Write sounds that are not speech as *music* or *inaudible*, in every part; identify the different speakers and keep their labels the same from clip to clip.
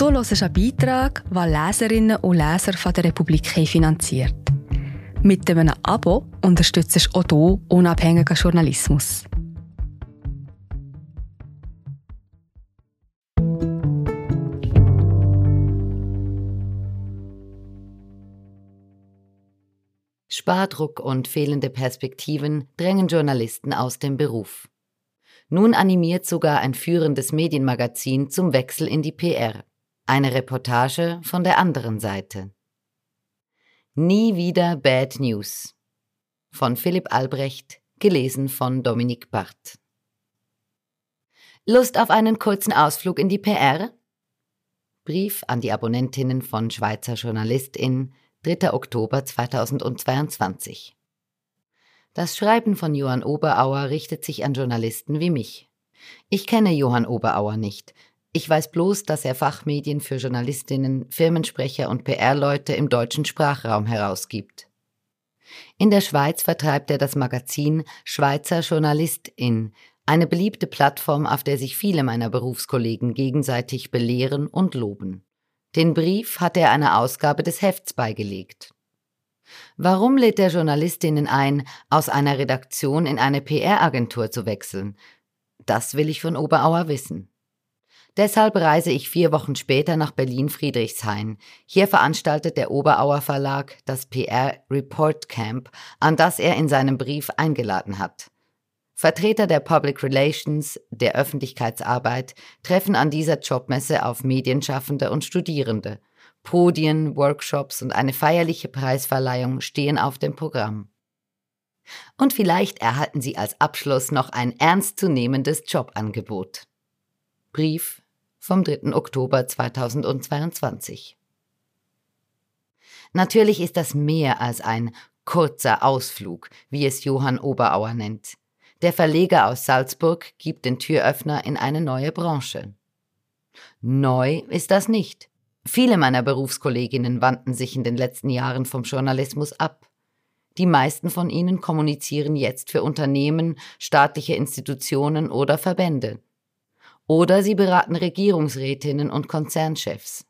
Speaker 1: Du hörst einen Beitrag, den Leserinnen und Leser von der Republik finanziert. Mit einem Abo unterstützt du auch du unabhängigen Journalismus.
Speaker 2: Spardruck und fehlende Perspektiven drängen Journalisten aus dem Beruf. Nun animiert sogar ein führendes Medienmagazin zum Wechsel in die PR. Eine Reportage von der anderen Seite. Nie wieder Bad News. Von Philipp Albrecht, gelesen von Dominik Barth. Lust auf einen kurzen Ausflug in die PR? Brief an die Abonnentinnen von Schweizer Journalistin 3. Oktober 2022. Das Schreiben von Johann Oberauer richtet sich an Journalisten wie mich. Ich kenne Johann Oberauer nicht. Ich weiß bloß, dass er Fachmedien für Journalistinnen, Firmensprecher und PR-Leute im deutschen Sprachraum herausgibt. In der Schweiz vertreibt er das Magazin Schweizer Journalistin, eine beliebte Plattform, auf der sich viele meiner Berufskollegen gegenseitig belehren und loben. Den Brief hat er einer Ausgabe des Hefts beigelegt. Warum lädt er Journalistinnen ein, aus einer Redaktion in eine PR-Agentur zu wechseln? Das will ich von Oberauer wissen. Deshalb reise ich vier Wochen später nach Berlin-Friedrichshain. Hier veranstaltet der Oberauer Verlag das PR Report Camp, an das er in seinem Brief eingeladen hat. Vertreter der Public Relations, der Öffentlichkeitsarbeit treffen an dieser Jobmesse auf Medienschaffende und Studierende. Podien, Workshops und eine feierliche Preisverleihung stehen auf dem Programm. Und vielleicht erhalten Sie als Abschluss noch ein ernstzunehmendes Jobangebot. Brief vom 3. Oktober 2022. Natürlich ist das mehr als ein kurzer Ausflug, wie es Johann Oberauer nennt. Der Verleger aus Salzburg gibt den Türöffner in eine neue Branche. Neu ist das nicht. Viele meiner Berufskolleginnen wandten sich in den letzten Jahren vom Journalismus ab. Die meisten von ihnen kommunizieren jetzt für Unternehmen, staatliche Institutionen oder Verbände. Oder sie beraten Regierungsrätinnen und Konzernchefs.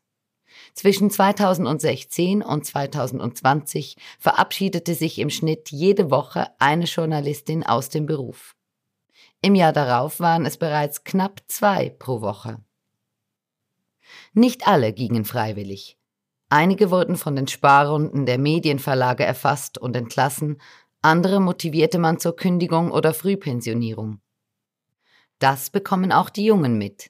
Speaker 2: Zwischen 2016 und 2020 verabschiedete sich im Schnitt jede Woche eine Journalistin aus dem Beruf. Im Jahr darauf waren es bereits knapp zwei pro Woche. Nicht alle gingen freiwillig. Einige wurden von den Sparrunden der Medienverlage erfasst und entlassen, andere motivierte man zur Kündigung oder Frühpensionierung. Das bekommen auch die Jungen mit.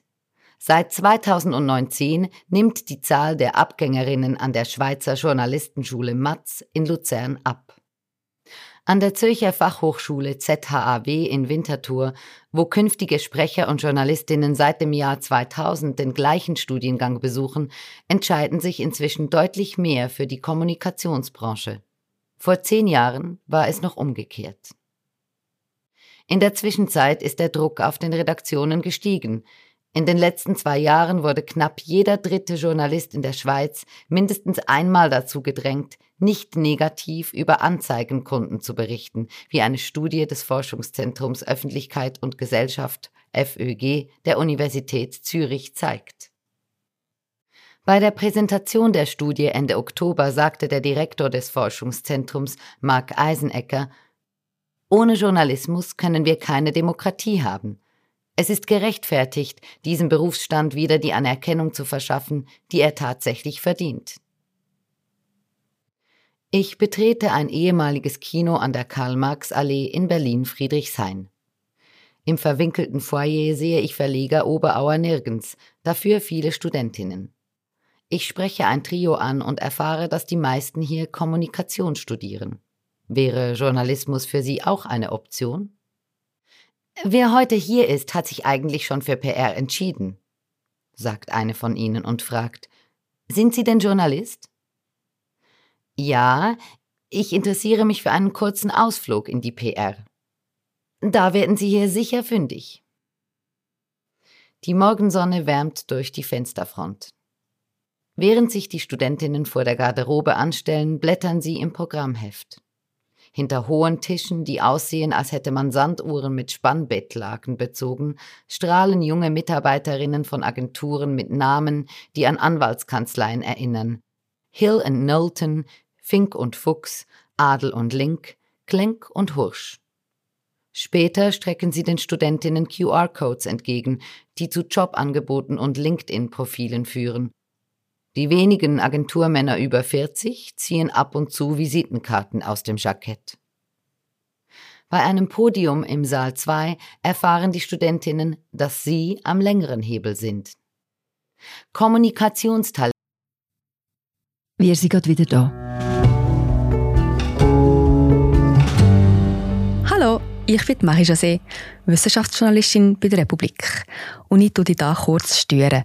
Speaker 2: Seit 2019 nimmt die Zahl der Abgängerinnen an der Schweizer Journalistenschule Matz in Luzern ab. An der Zürcher Fachhochschule ZHAW in Winterthur, wo künftige Sprecher und Journalistinnen seit dem Jahr 2000 den gleichen Studiengang besuchen, entscheiden sich inzwischen deutlich mehr für die Kommunikationsbranche. Vor zehn Jahren war es noch umgekehrt. In der Zwischenzeit ist der Druck auf den Redaktionen gestiegen. In den letzten zwei Jahren wurde knapp jeder dritte Journalist in der Schweiz mindestens einmal dazu gedrängt, nicht negativ über Anzeigenkunden zu berichten, wie eine Studie des Forschungszentrums Öffentlichkeit und Gesellschaft FÖG der Universität Zürich zeigt. Bei der Präsentation der Studie Ende Oktober sagte der Direktor des Forschungszentrums Mark Eisenecker, ohne Journalismus können wir keine Demokratie haben. Es ist gerechtfertigt, diesem Berufsstand wieder die Anerkennung zu verschaffen, die er tatsächlich verdient. Ich betrete ein ehemaliges Kino an der Karl-Marx-Allee in Berlin-Friedrichshain. Im verwinkelten Foyer sehe ich Verleger Oberauer nirgends, dafür viele Studentinnen. Ich spreche ein Trio an und erfahre, dass die meisten hier Kommunikation studieren. Wäre Journalismus für Sie auch eine Option? Wer heute hier ist, hat sich eigentlich schon für PR entschieden, sagt eine von ihnen und fragt, sind Sie denn Journalist? Ja, ich interessiere mich für einen kurzen Ausflug in die PR. Da werden Sie hier sicher fündig. Die Morgensonne wärmt durch die Fensterfront. Während sich die Studentinnen vor der Garderobe anstellen, blättern sie im Programmheft. Hinter hohen Tischen, die aussehen, als hätte man Sanduhren mit Spannbettlaken bezogen, strahlen junge Mitarbeiterinnen von Agenturen mit Namen, die an Anwaltskanzleien erinnern. Hill and Knowlton, Fink und Fuchs, Adel und Link, Klenk und Hursch. Später strecken sie den Studentinnen QR-Codes entgegen, die zu Jobangeboten und LinkedIn-Profilen führen. Die wenigen Agenturmänner über 40 ziehen ab und zu Visitenkarten aus dem Jackett. Bei einem Podium im Saal 2 erfahren die Studentinnen, dass sie am längeren Hebel sind. Kommunikationstalent.
Speaker 1: Wir sind gerade wieder da. Hallo, ich bin Marie José, Wissenschaftsjournalistin bei der Republik. Und ich tue dich hier kurz stören.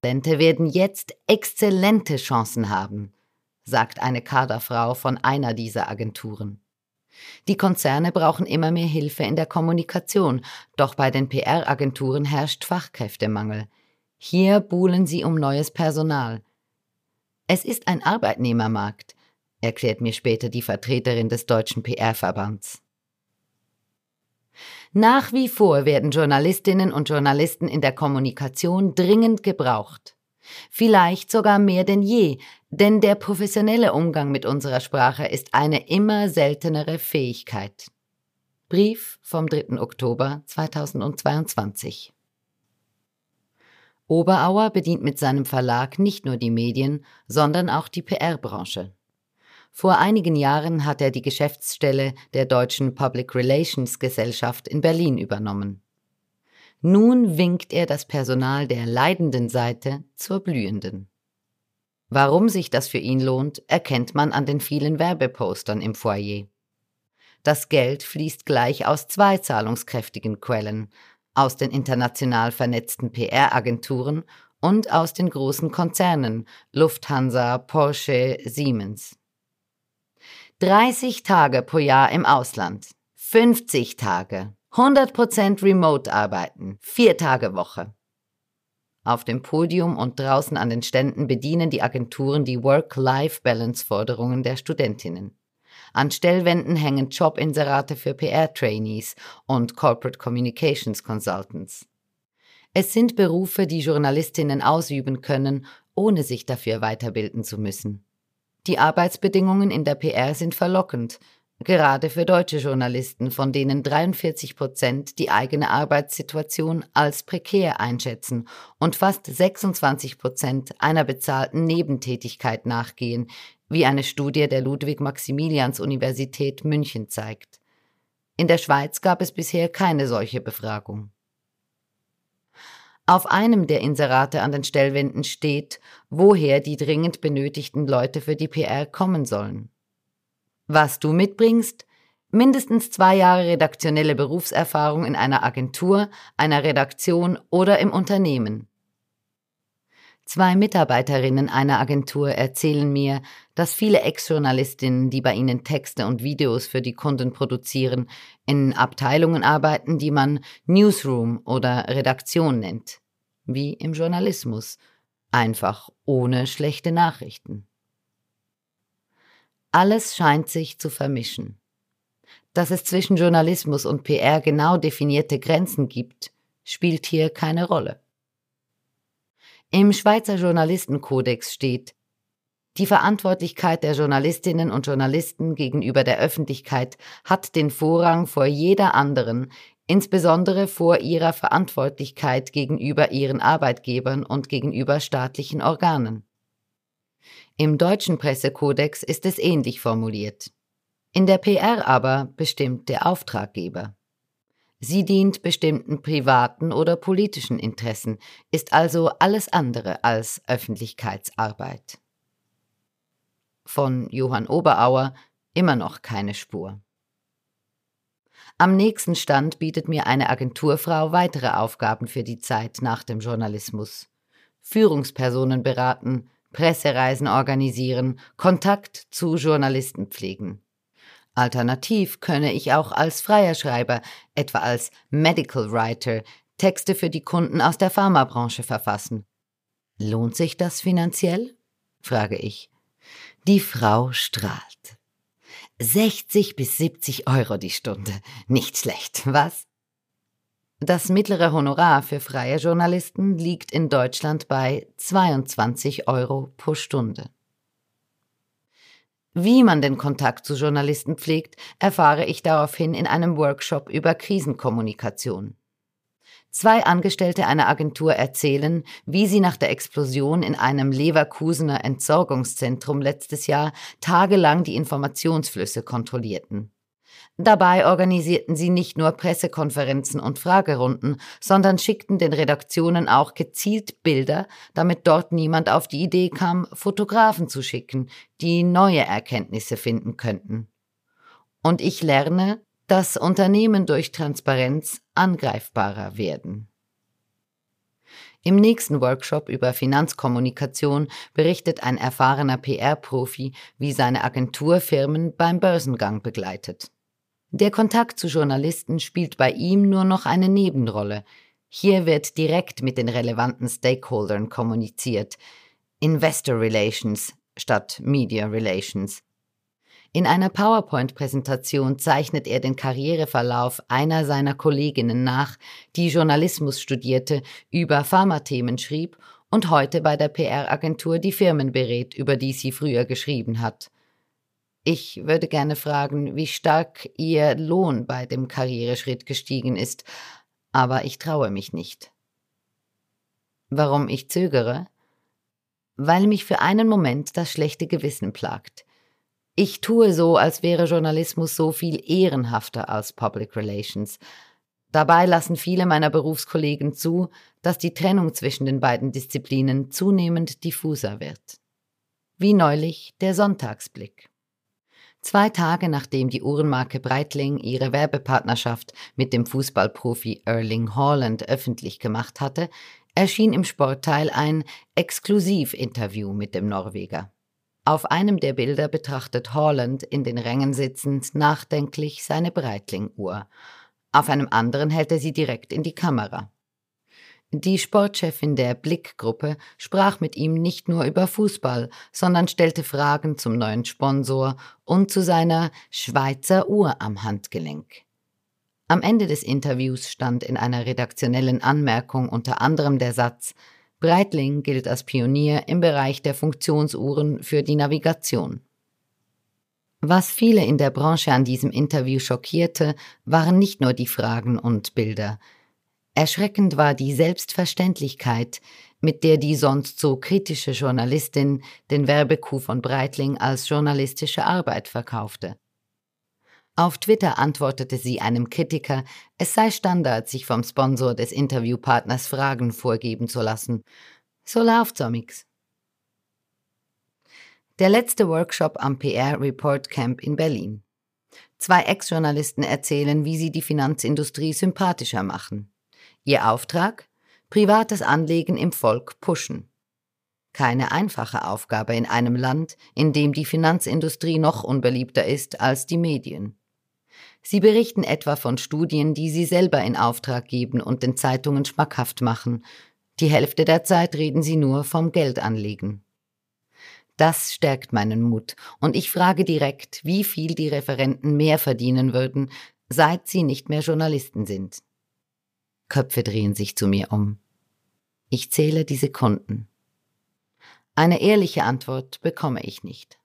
Speaker 2: Talente werden jetzt exzellente Chancen haben, sagt eine Kaderfrau von einer dieser Agenturen. Die Konzerne brauchen immer mehr Hilfe in der Kommunikation, doch bei den PR-Agenturen herrscht Fachkräftemangel. Hier buhlen sie um neues Personal. Es ist ein Arbeitnehmermarkt, erklärt mir später die Vertreterin des Deutschen PR-Verbands. Nach wie vor werden Journalistinnen und Journalisten in der Kommunikation dringend gebraucht. Vielleicht sogar mehr denn je, denn der professionelle Umgang mit unserer Sprache ist eine immer seltenere Fähigkeit. Brief vom 3. Oktober 2022 Oberauer bedient mit seinem Verlag nicht nur die Medien, sondern auch die PR-Branche. Vor einigen Jahren hat er die Geschäftsstelle der Deutschen Public Relations Gesellschaft in Berlin übernommen. Nun winkt er das Personal der leidenden Seite zur blühenden. Warum sich das für ihn lohnt, erkennt man an den vielen Werbepostern im Foyer. Das Geld fließt gleich aus zwei zahlungskräftigen Quellen, aus den international vernetzten PR-Agenturen und aus den großen Konzernen Lufthansa, Porsche, Siemens. 30 Tage pro Jahr im Ausland, 50 Tage, 100% Remote arbeiten, 4 Tage Woche. Auf dem Podium und draußen an den Ständen bedienen die Agenturen die Work-Life-Balance-Forderungen der Studentinnen. An Stellwänden hängen Jobinserate für PR-Trainees und Corporate Communications Consultants. Es sind Berufe, die Journalistinnen ausüben können, ohne sich dafür weiterbilden zu müssen. Die Arbeitsbedingungen in der PR sind verlockend, gerade für deutsche Journalisten, von denen 43 Prozent die eigene Arbeitssituation als prekär einschätzen und fast 26 Prozent einer bezahlten Nebentätigkeit nachgehen, wie eine Studie der Ludwig-Maximilians-Universität München zeigt. In der Schweiz gab es bisher keine solche Befragung. Auf einem der Inserate an den Stellwänden steht, woher die dringend benötigten Leute für die PR kommen sollen. Was du mitbringst? Mindestens zwei Jahre redaktionelle Berufserfahrung in einer Agentur, einer Redaktion oder im Unternehmen. Zwei Mitarbeiterinnen einer Agentur erzählen mir, dass viele Ex-Journalistinnen, die bei ihnen Texte und Videos für die Kunden produzieren, in Abteilungen arbeiten, die man Newsroom oder Redaktion nennt, wie im Journalismus, einfach ohne schlechte Nachrichten. Alles scheint sich zu vermischen. Dass es zwischen Journalismus und PR genau definierte Grenzen gibt, spielt hier keine Rolle. Im Schweizer Journalistenkodex steht, die Verantwortlichkeit der Journalistinnen und Journalisten gegenüber der Öffentlichkeit hat den Vorrang vor jeder anderen, insbesondere vor ihrer Verantwortlichkeit gegenüber ihren Arbeitgebern und gegenüber staatlichen Organen. Im deutschen Pressekodex ist es ähnlich formuliert. In der PR aber bestimmt der Auftraggeber. Sie dient bestimmten privaten oder politischen Interessen, ist also alles andere als Öffentlichkeitsarbeit. Von Johann Oberauer immer noch keine Spur. Am nächsten Stand bietet mir eine Agenturfrau weitere Aufgaben für die Zeit nach dem Journalismus. Führungspersonen beraten, Pressereisen organisieren, Kontakt zu Journalisten pflegen. Alternativ könne ich auch als freier Schreiber, etwa als Medical Writer, Texte für die Kunden aus der Pharmabranche verfassen. Lohnt sich das finanziell? frage ich. Die Frau strahlt. 60 bis 70 Euro die Stunde. Nicht schlecht, was? Das mittlere Honorar für freie Journalisten liegt in Deutschland bei 22 Euro pro Stunde. Wie man den Kontakt zu Journalisten pflegt, erfahre ich daraufhin in einem Workshop über Krisenkommunikation. Zwei Angestellte einer Agentur erzählen, wie sie nach der Explosion in einem Leverkusener Entsorgungszentrum letztes Jahr tagelang die Informationsflüsse kontrollierten. Dabei organisierten sie nicht nur Pressekonferenzen und Fragerunden, sondern schickten den Redaktionen auch gezielt Bilder, damit dort niemand auf die Idee kam, Fotografen zu schicken, die neue Erkenntnisse finden könnten. Und ich lerne, dass Unternehmen durch Transparenz angreifbarer werden. Im nächsten Workshop über Finanzkommunikation berichtet ein erfahrener PR-Profi, wie seine Agentur Firmen beim Börsengang begleitet. Der Kontakt zu Journalisten spielt bei ihm nur noch eine Nebenrolle. Hier wird direkt mit den relevanten Stakeholdern kommuniziert. Investor Relations statt Media Relations. In einer PowerPoint-Präsentation zeichnet er den Karriereverlauf einer seiner Kolleginnen nach, die Journalismus studierte, über Pharmathemen schrieb und heute bei der PR-Agentur die Firmen berät, über die sie früher geschrieben hat. Ich würde gerne fragen, wie stark Ihr Lohn bei dem Karriereschritt gestiegen ist, aber ich traue mich nicht. Warum ich zögere? Weil mich für einen Moment das schlechte Gewissen plagt. Ich tue so, als wäre Journalismus so viel ehrenhafter als Public Relations. Dabei lassen viele meiner Berufskollegen zu, dass die Trennung zwischen den beiden Disziplinen zunehmend diffuser wird. Wie neulich der Sonntagsblick. Zwei Tage nachdem die Uhrenmarke Breitling ihre Werbepartnerschaft mit dem Fußballprofi Erling Haaland öffentlich gemacht hatte, erschien im Sportteil ein Exklusivinterview mit dem Norweger. Auf einem der Bilder betrachtet Haaland in den Rängen sitzend nachdenklich seine Breitling-Uhr. Auf einem anderen hält er sie direkt in die Kamera. Die Sportchefin der Blick-Gruppe sprach mit ihm nicht nur über Fußball, sondern stellte Fragen zum neuen Sponsor und zu seiner Schweizer Uhr am Handgelenk. Am Ende des Interviews stand in einer redaktionellen Anmerkung unter anderem der Satz Breitling gilt als Pionier im Bereich der Funktionsuhren für die Navigation. Was viele in der Branche an diesem Interview schockierte, waren nicht nur die Fragen und Bilder, Erschreckend war die Selbstverständlichkeit, mit der die sonst so kritische Journalistin den Werbekuh von Breitling als journalistische Arbeit verkaufte. Auf Twitter antwortete sie einem Kritiker, es sei Standard, sich vom Sponsor des Interviewpartners Fragen vorgeben zu lassen. So läuft's amix. Der letzte Workshop am PR Report Camp in Berlin. Zwei Ex-Journalisten erzählen, wie sie die Finanzindustrie sympathischer machen. Ihr Auftrag? Privates Anlegen im Volk pushen. Keine einfache Aufgabe in einem Land, in dem die Finanzindustrie noch unbeliebter ist als die Medien. Sie berichten etwa von Studien, die sie selber in Auftrag geben und den Zeitungen schmackhaft machen. Die Hälfte der Zeit reden sie nur vom Geldanlegen. Das stärkt meinen Mut, und ich frage direkt, wie viel die Referenten mehr verdienen würden, seit sie nicht mehr Journalisten sind. Köpfe drehen sich zu mir um. Ich zähle die Sekunden. Eine ehrliche Antwort bekomme ich nicht.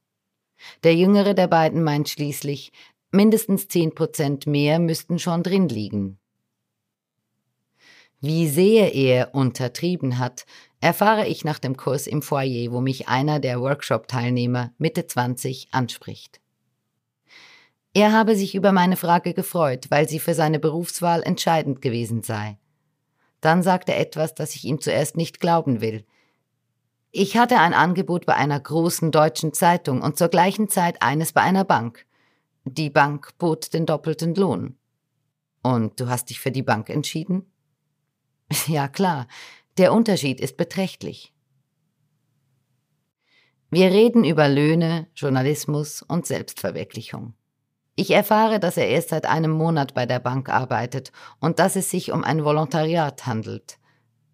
Speaker 2: Der jüngere der beiden meint schließlich, mindestens zehn Prozent mehr müssten schon drin liegen. Wie sehr er untertrieben hat, erfahre ich nach dem Kurs im Foyer, wo mich einer der Workshop-Teilnehmer Mitte 20 anspricht. Er habe sich über meine Frage gefreut, weil sie für seine Berufswahl entscheidend gewesen sei. Dann sagt er etwas, das ich ihm zuerst nicht glauben will. Ich hatte ein Angebot bei einer großen deutschen Zeitung und zur gleichen Zeit eines bei einer Bank. Die Bank bot den doppelten Lohn. Und du hast dich für die Bank entschieden? *laughs* Ja klar, der Unterschied ist beträchtlich. Wir reden über Löhne, Journalismus und Selbstverwirklichung. Ich erfahre, dass er erst seit einem Monat bei der Bank arbeitet und dass es sich um ein Volontariat handelt.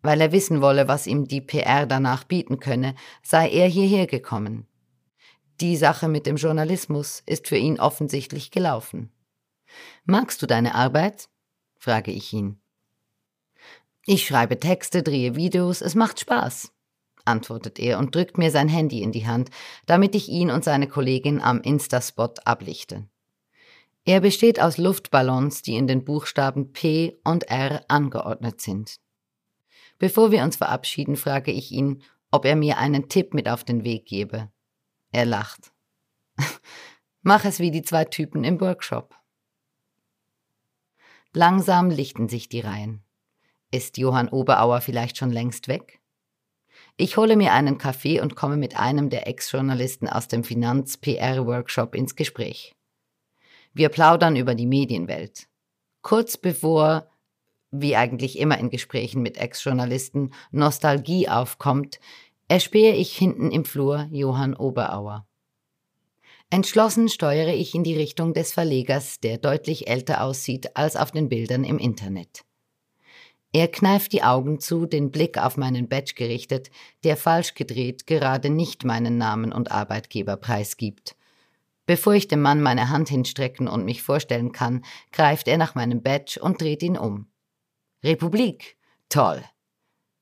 Speaker 2: Weil er wissen wolle, was ihm die PR danach bieten könne, sei er hierher gekommen. Die Sache mit dem Journalismus ist für ihn offensichtlich gelaufen. Magst du deine Arbeit? frage ich ihn. Ich schreibe Texte, drehe Videos, es macht Spaß, antwortet er und drückt mir sein Handy in die Hand, damit ich ihn und seine Kollegin am Instaspot ablichte. Er besteht aus Luftballons, die in den Buchstaben P und R angeordnet sind. Bevor wir uns verabschieden, frage ich ihn, ob er mir einen Tipp mit auf den Weg gebe. Er lacht. *laughs* Mach es wie die zwei Typen im Workshop. Langsam lichten sich die Reihen. Ist Johann Oberauer vielleicht schon längst weg? Ich hole mir einen Kaffee und komme mit einem der Ex-Journalisten aus dem Finanz-PR-Workshop ins Gespräch. Wir plaudern über die Medienwelt. Kurz bevor, wie eigentlich immer in Gesprächen mit Ex-Journalisten, Nostalgie aufkommt, erspähe ich hinten im Flur Johann Oberauer. Entschlossen steuere ich in die Richtung des Verlegers, der deutlich älter aussieht als auf den Bildern im Internet. Er kneift die Augen zu, den Blick auf meinen Badge gerichtet, der falsch gedreht gerade nicht meinen Namen und Arbeitgeber preisgibt. Bevor ich dem Mann meine Hand hinstrecken und mich vorstellen kann, greift er nach meinem Badge und dreht ihn um. Republik. Toll.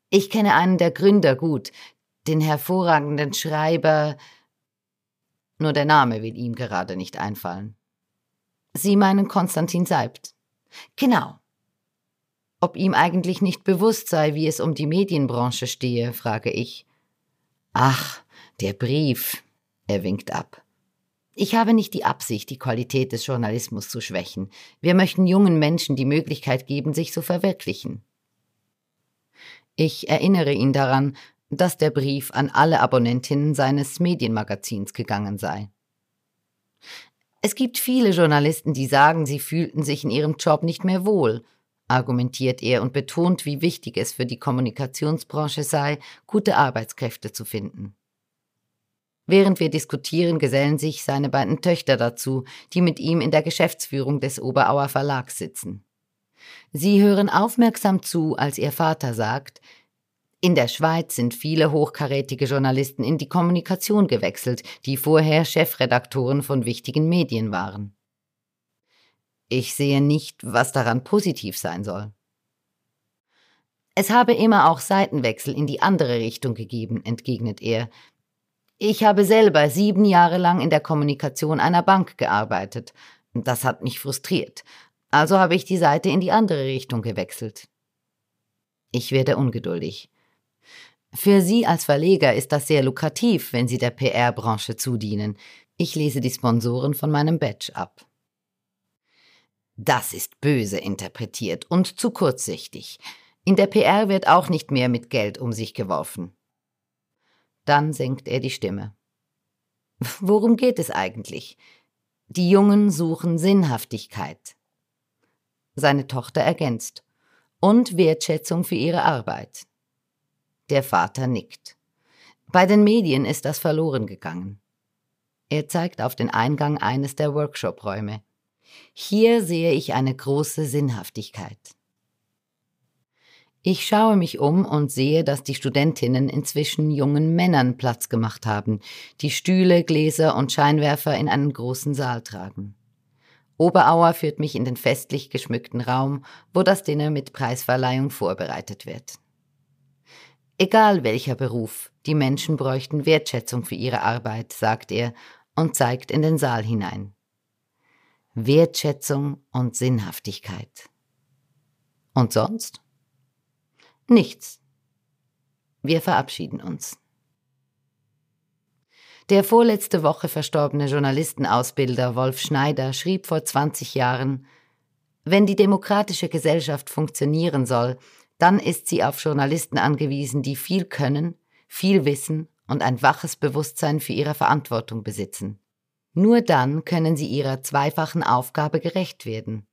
Speaker 2: Ich kenne einen der Gründer gut, den hervorragenden Schreiber. Nur der Name will ihm gerade nicht einfallen. Sie meinen Konstantin Seibt. Genau. Ob ihm eigentlich nicht bewusst sei, wie es um die Medienbranche stehe, frage ich. Ach, der Brief. Er winkt ab. Ich habe nicht die Absicht, die Qualität des Journalismus zu schwächen. Wir möchten jungen Menschen die Möglichkeit geben, sich zu verwirklichen. Ich erinnere ihn daran, dass der Brief an alle Abonnentinnen seines Medienmagazins gegangen sei. Es gibt viele Journalisten, die sagen, sie fühlten sich in ihrem Job nicht mehr wohl, argumentiert er und betont, wie wichtig es für die Kommunikationsbranche sei, gute Arbeitskräfte zu finden. Während wir diskutieren, gesellen sich seine beiden Töchter dazu, die mit ihm in der Geschäftsführung des Oberauer Verlags sitzen. Sie hören aufmerksam zu, als ihr Vater sagt, in der Schweiz sind viele hochkarätige Journalisten in die Kommunikation gewechselt, die vorher Chefredaktoren von wichtigen Medien waren. Ich sehe nicht, was daran positiv sein soll. Es habe immer auch Seitenwechsel in die andere Richtung gegeben, entgegnet er, ich habe selber sieben Jahre lang in der Kommunikation einer Bank gearbeitet. Das hat mich frustriert. Also habe ich die Seite in die andere Richtung gewechselt. Ich werde ungeduldig. Für Sie als Verleger ist das sehr lukrativ, wenn Sie der PR-Branche zudienen. Ich lese die Sponsoren von meinem Badge ab. Das ist böse interpretiert und zu kurzsichtig. In der PR wird auch nicht mehr mit Geld um sich geworfen. Dann senkt er die Stimme. Worum geht es eigentlich? Die Jungen suchen Sinnhaftigkeit. Seine Tochter ergänzt. Und Wertschätzung für ihre Arbeit. Der Vater nickt. Bei den Medien ist das verloren gegangen. Er zeigt auf den Eingang eines der Workshop-Räume. Hier sehe ich eine große Sinnhaftigkeit. Ich schaue mich um und sehe, dass die Studentinnen inzwischen jungen Männern Platz gemacht haben, die Stühle, Gläser und Scheinwerfer in einen großen Saal tragen. Oberauer führt mich in den festlich geschmückten Raum, wo das Dinner mit Preisverleihung vorbereitet wird. Egal welcher Beruf, die Menschen bräuchten Wertschätzung für ihre Arbeit, sagt er und zeigt in den Saal hinein. Wertschätzung und Sinnhaftigkeit. Und sonst? Nichts. Wir verabschieden uns. Der vorletzte Woche verstorbene Journalistenausbilder Wolf Schneider schrieb vor 20 Jahren, wenn die demokratische Gesellschaft funktionieren soll, dann ist sie auf Journalisten angewiesen, die viel können, viel wissen und ein waches Bewusstsein für ihre Verantwortung besitzen. Nur dann können sie ihrer zweifachen Aufgabe gerecht werden,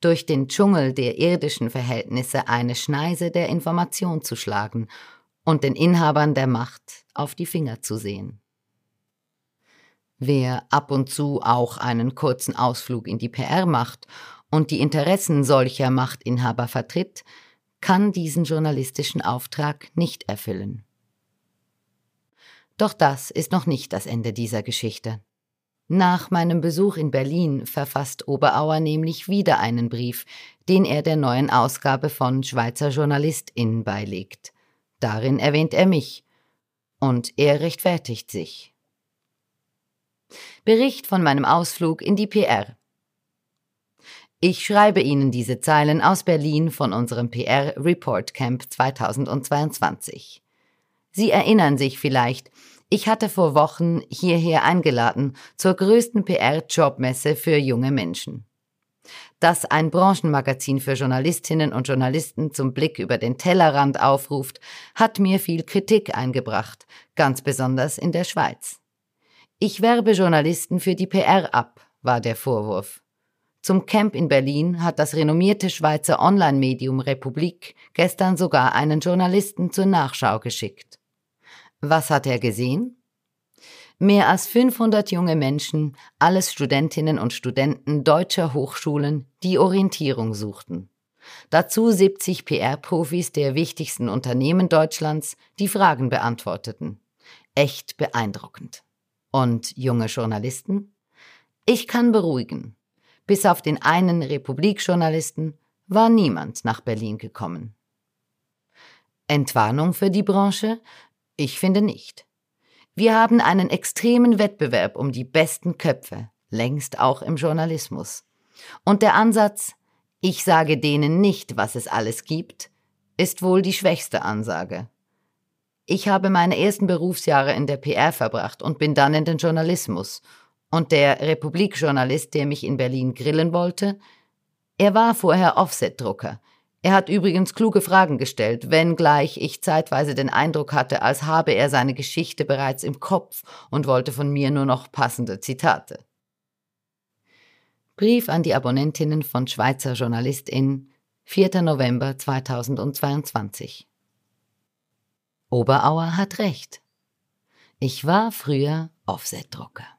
Speaker 2: durch den Dschungel der irdischen Verhältnisse eine Schneise der Information zu schlagen und den Inhabern der Macht auf die Finger zu sehen. Wer ab und zu auch einen kurzen Ausflug in die PR macht und die Interessen solcher Machtinhaber vertritt, kann diesen journalistischen Auftrag nicht erfüllen. Doch das ist noch nicht das Ende dieser Geschichte. Nach meinem Besuch in Berlin verfasst Oberauer nämlich wieder einen Brief, den er der neuen Ausgabe von Schweizer Journalistin beilegt. Darin erwähnt er mich. Und er rechtfertigt sich. Bericht von meinem Ausflug in die PR. Ich schreibe Ihnen diese Zeilen aus Berlin von unserem PR Report Camp 2022. Sie erinnern sich vielleicht, ich hatte vor Wochen hierher eingeladen zur größten PR-Jobmesse für junge Menschen. Dass ein Branchenmagazin für Journalistinnen und Journalisten zum Blick über den Tellerrand aufruft, hat mir viel Kritik eingebracht, ganz besonders in der Schweiz. Ich werbe Journalisten für die PR ab, war der Vorwurf. Zum Camp in Berlin hat das renommierte Schweizer Online-Medium Republik gestern sogar einen Journalisten zur Nachschau geschickt. Was hat er gesehen? Mehr als 500 junge Menschen, alles Studentinnen und Studenten deutscher Hochschulen, die Orientierung suchten. Dazu 70 PR-Profis der wichtigsten Unternehmen Deutschlands, die Fragen beantworteten. Echt beeindruckend. Und junge Journalisten? Ich kann beruhigen. Bis auf den einen Republikjournalisten war niemand nach Berlin gekommen. Entwarnung für die Branche? Ich finde nicht. Wir haben einen extremen Wettbewerb um die besten Köpfe, längst auch im Journalismus. Und der Ansatz, ich sage denen nicht, was es alles gibt, ist wohl die schwächste Ansage. Ich habe meine ersten Berufsjahre in der PR verbracht und bin dann in den Journalismus. Und der Republikjournalist, der mich in Berlin grillen wollte, er war vorher Offset-Drucker. Er hat übrigens kluge Fragen gestellt, wenngleich ich zeitweise den Eindruck hatte, als habe er seine Geschichte bereits im Kopf und wollte von mir nur noch passende Zitate. Brief an die Abonnentinnen von Schweizer Journalistin, 4. November 2022. Oberauer hat recht. Ich war früher Offsetdrucker.